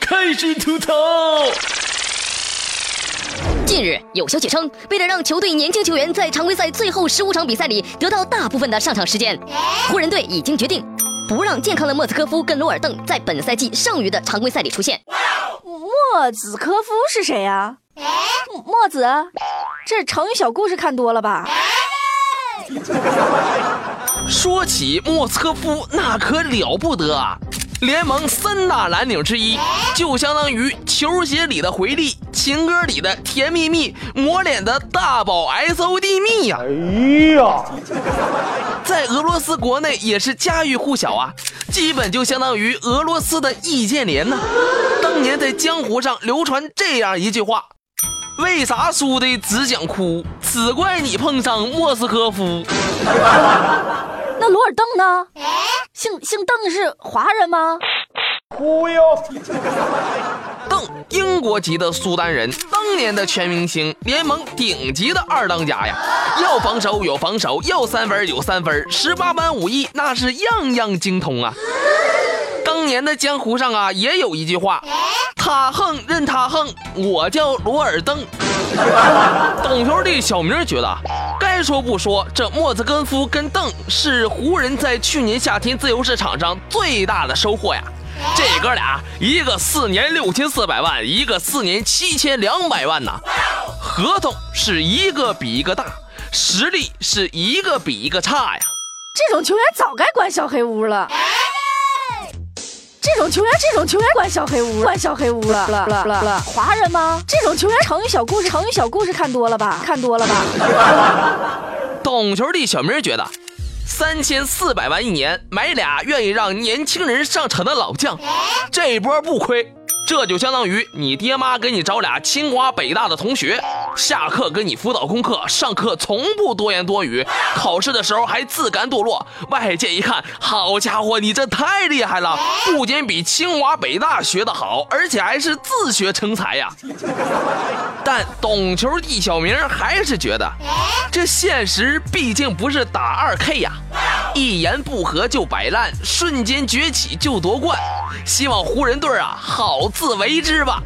开始吐槽。近日有消息称，为了让球队年轻球员在常规赛最后十五场比赛里得到大部分的上场时间，湖人队已经决定不让健康的莫斯科夫跟罗尔邓在本赛季剩余的常规赛里出现。莫子科夫是谁呀？墨子，这成语小故事看多了吧？说起莫斯科夫，那可了不得啊！联盟三大蓝领之一，就相当于球鞋里的回力，情歌里的甜蜜蜜，抹脸的大宝 S O D 蜜呀！哎呀，在俄罗斯国内也是家喻户晓啊，基本就相当于俄罗斯的易建联呢。当年在江湖上流传这样一句话：为啥输的只想哭？只怪你碰上莫斯科夫。那罗尔邓呢？姓姓邓是华人吗？忽悠。邓，英国籍的苏丹人，当年的全明星，联盟顶级的二当家呀！要防守有防守，要三分有三分，十八般武艺那是样样精通啊！当年的江湖上啊，也有一句话：他横任他横，我叫罗尔邓。懂球弟小明觉得。该说不说，这莫兹根夫跟邓是湖人在去年夏天自由市场上最大的收获呀。这哥俩，一个四年六千四百万，一个四年七千两百万呐。合同是一个比一个大，实力是一个比一个差呀。这种球员早该关小黑屋了。这种球员，这种球员关小黑屋，关小黑屋了了了了。华人吗？这种球员成语小故事，成语小故事看多了吧？看多了吧？懂球的小明觉得，三千四百万一年买俩愿意让年轻人上场的老将，这波不亏。这就相当于你爹妈给你找俩清华北大的同学，下课给你辅导功课，上课从不多言多语，考试的时候还自甘堕落。外界一看，好家伙，你这太厉害了，不仅比清华北大学得好，而且还是自学成才呀。但懂球的小明还是觉得，这现实毕竟不是打二 K 呀，一言不合就摆烂，瞬间崛起就夺冠。希望湖人队啊，好自为之吧。